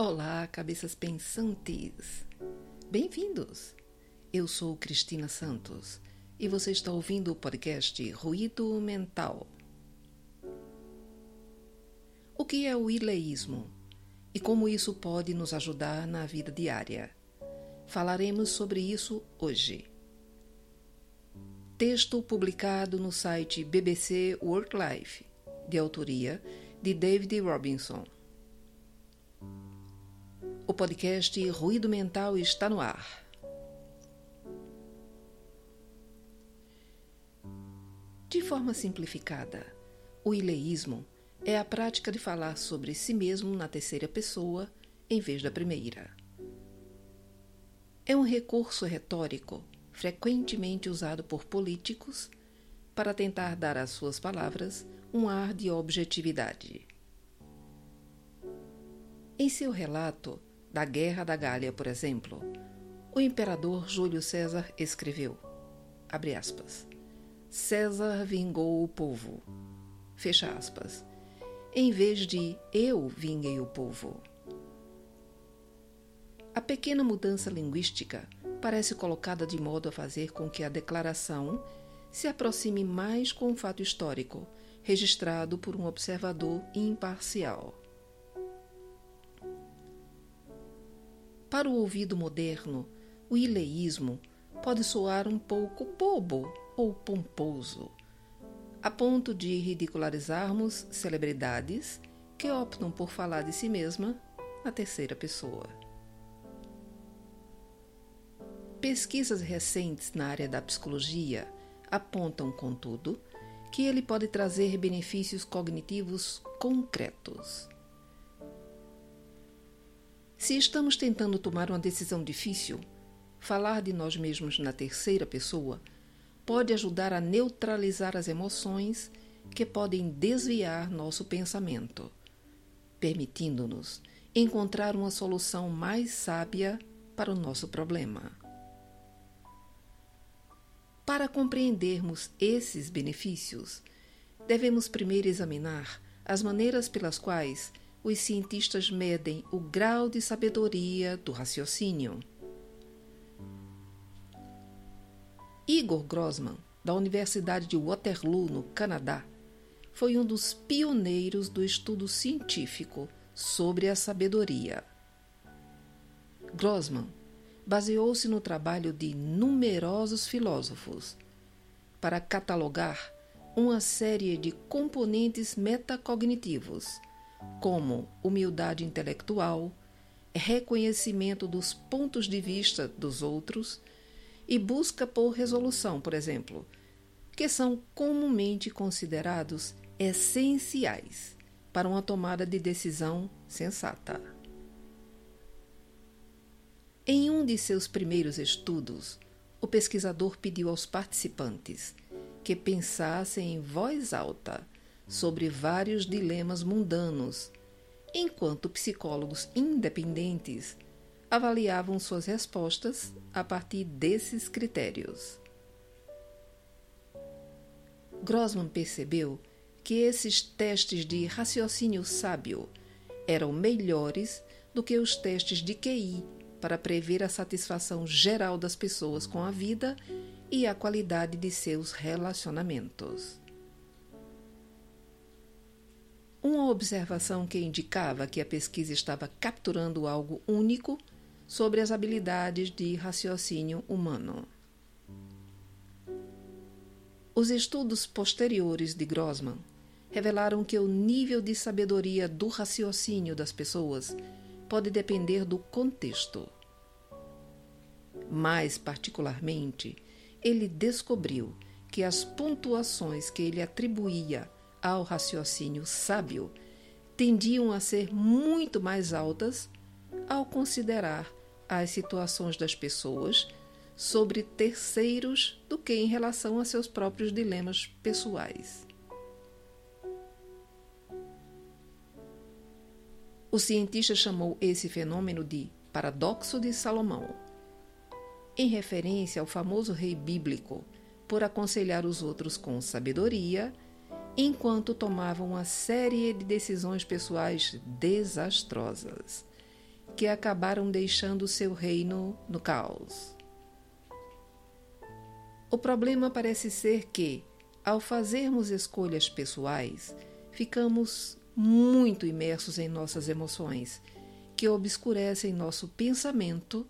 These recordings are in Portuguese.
Olá, cabeças pensantes! Bem-vindos! Eu sou Cristina Santos e você está ouvindo o podcast Ruído Mental. O que é o ileísmo e como isso pode nos ajudar na vida diária? Falaremos sobre isso hoje. Texto publicado no site BBC Work Life, de autoria de David Robinson. O podcast Ruído Mental está no ar. De forma simplificada, o ileísmo é a prática de falar sobre si mesmo na terceira pessoa em vez da primeira. É um recurso retórico frequentemente usado por políticos para tentar dar às suas palavras um ar de objetividade. Em seu relato, da Guerra da Gália, por exemplo, o imperador Júlio César escreveu: aspas, César vingou o povo. Fecha aspas. Em vez de eu vinguei o povo. A pequena mudança linguística parece colocada de modo a fazer com que a declaração se aproxime mais com o fato histórico, registrado por um observador imparcial. Para o ouvido moderno, o ileísmo pode soar um pouco bobo ou pomposo, a ponto de ridicularizarmos celebridades que optam por falar de si mesma na terceira pessoa. Pesquisas recentes na área da psicologia apontam, contudo, que ele pode trazer benefícios cognitivos concretos. Se estamos tentando tomar uma decisão difícil, falar de nós mesmos na terceira pessoa pode ajudar a neutralizar as emoções que podem desviar nosso pensamento, permitindo-nos encontrar uma solução mais sábia para o nosso problema. Para compreendermos esses benefícios, devemos primeiro examinar as maneiras pelas quais os cientistas medem o grau de sabedoria do raciocínio. Igor Grossman, da Universidade de Waterloo, no Canadá, foi um dos pioneiros do estudo científico sobre a sabedoria. Grossman baseou-se no trabalho de numerosos filósofos para catalogar uma série de componentes metacognitivos como humildade intelectual, reconhecimento dos pontos de vista dos outros e busca por resolução, por exemplo, que são comumente considerados essenciais para uma tomada de decisão sensata. Em um de seus primeiros estudos, o pesquisador pediu aos participantes que pensassem em voz alta sobre vários dilemas mundanos, enquanto psicólogos independentes avaliavam suas respostas a partir desses critérios. Grossman percebeu que esses testes de raciocínio sábio eram melhores do que os testes de QI para prever a satisfação geral das pessoas com a vida e a qualidade de seus relacionamentos. Uma observação que indicava que a pesquisa estava capturando algo único sobre as habilidades de raciocínio humano. Os estudos posteriores de Grossman revelaram que o nível de sabedoria do raciocínio das pessoas pode depender do contexto. Mais particularmente, ele descobriu que as pontuações que ele atribuía ao raciocínio sábio tendiam a ser muito mais altas ao considerar as situações das pessoas sobre terceiros do que em relação a seus próprios dilemas pessoais. O cientista chamou esse fenômeno de paradoxo de Salomão, em referência ao famoso rei bíblico por aconselhar os outros com sabedoria enquanto tomavam uma série de decisões pessoais desastrosas. que acabaram deixando seu reino no caos. O problema parece ser que, ao fazermos escolhas pessoais, ficamos muito imersos em nossas emoções, que obscurecem nosso pensamento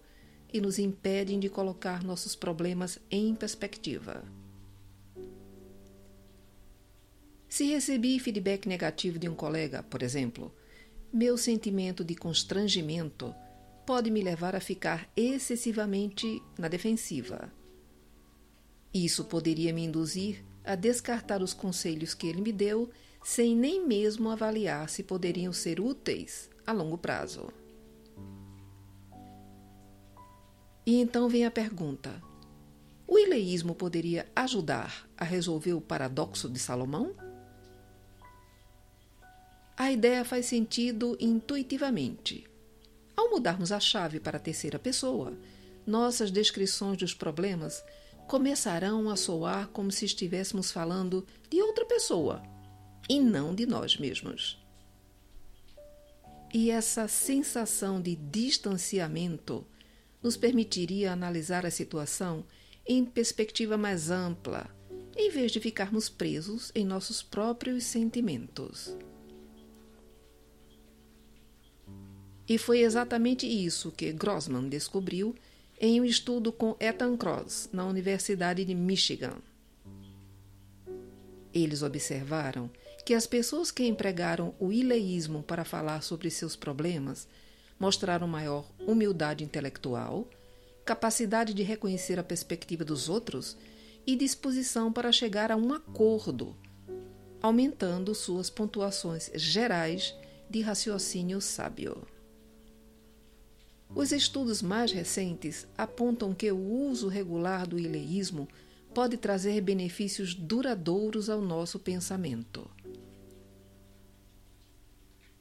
e nos impedem de colocar nossos problemas em perspectiva. Se recebi feedback negativo de um colega, por exemplo, meu sentimento de constrangimento pode me levar a ficar excessivamente na defensiva. Isso poderia me induzir a descartar os conselhos que ele me deu sem nem mesmo avaliar se poderiam ser úteis a longo prazo. E então vem a pergunta: o ileísmo poderia ajudar a resolver o paradoxo de Salomão? A ideia faz sentido intuitivamente. Ao mudarmos a chave para a terceira pessoa, nossas descrições dos problemas começarão a soar como se estivéssemos falando de outra pessoa e não de nós mesmos. E essa sensação de distanciamento nos permitiria analisar a situação em perspectiva mais ampla, em vez de ficarmos presos em nossos próprios sentimentos. E foi exatamente isso que Grossman descobriu em um estudo com Ethan Cross, na Universidade de Michigan. Eles observaram que as pessoas que empregaram o ileísmo para falar sobre seus problemas mostraram maior humildade intelectual, capacidade de reconhecer a perspectiva dos outros e disposição para chegar a um acordo, aumentando suas pontuações gerais de raciocínio sábio. Os estudos mais recentes apontam que o uso regular do ileísmo pode trazer benefícios duradouros ao nosso pensamento.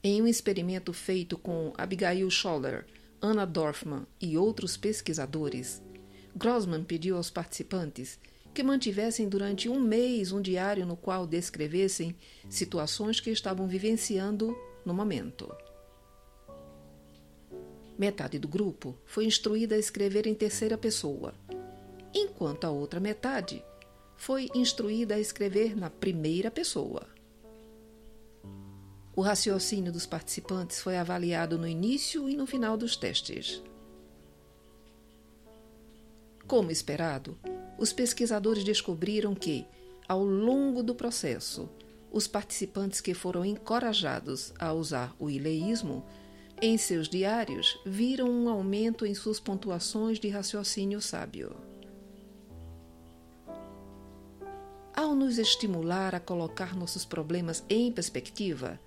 Em um experimento feito com Abigail Scholler, Anna Dorfman e outros pesquisadores, Grossman pediu aos participantes que mantivessem durante um mês um diário no qual descrevessem situações que estavam vivenciando no momento. Metade do grupo foi instruída a escrever em terceira pessoa, enquanto a outra metade foi instruída a escrever na primeira pessoa. O raciocínio dos participantes foi avaliado no início e no final dos testes. Como esperado, os pesquisadores descobriram que, ao longo do processo, os participantes que foram encorajados a usar o ileísmo em seus diários, viram um aumento em suas pontuações de raciocínio sábio. Ao nos estimular a colocar nossos problemas em perspectiva,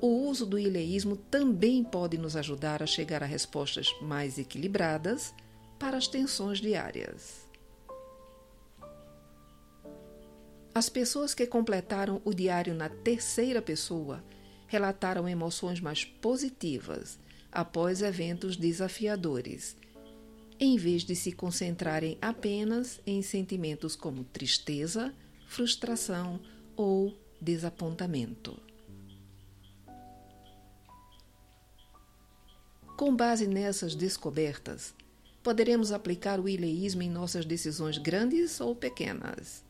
o uso do ileísmo também pode nos ajudar a chegar a respostas mais equilibradas para as tensões diárias. As pessoas que completaram o diário na terceira pessoa relataram emoções mais positivas após eventos desafiadores, em vez de se concentrarem apenas em sentimentos como tristeza, frustração ou desapontamento. Com base nessas descobertas, poderemos aplicar o ileísmo em nossas decisões grandes ou pequenas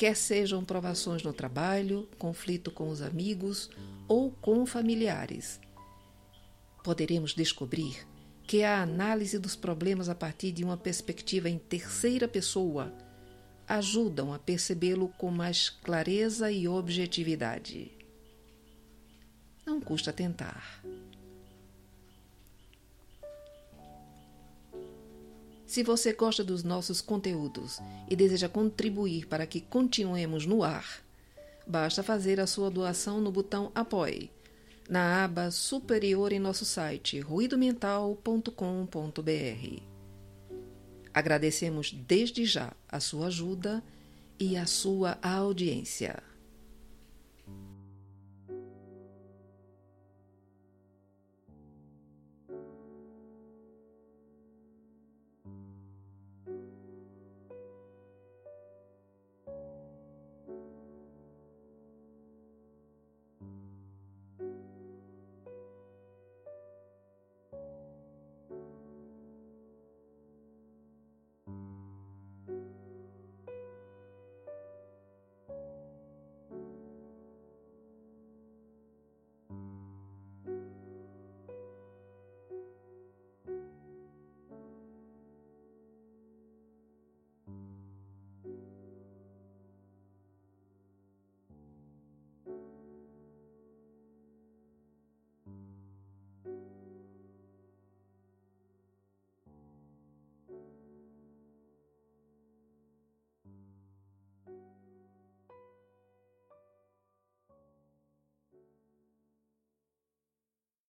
quer sejam provações no trabalho, conflito com os amigos ou com familiares. Poderemos descobrir que a análise dos problemas a partir de uma perspectiva em terceira pessoa ajudam a percebê-lo com mais clareza e objetividade. Não custa tentar. Se você gosta dos nossos conteúdos e deseja contribuir para que continuemos no ar, basta fazer a sua doação no botão Apoie, na aba superior em nosso site ruidomental.com.br. Agradecemos desde já a sua ajuda e a sua audiência.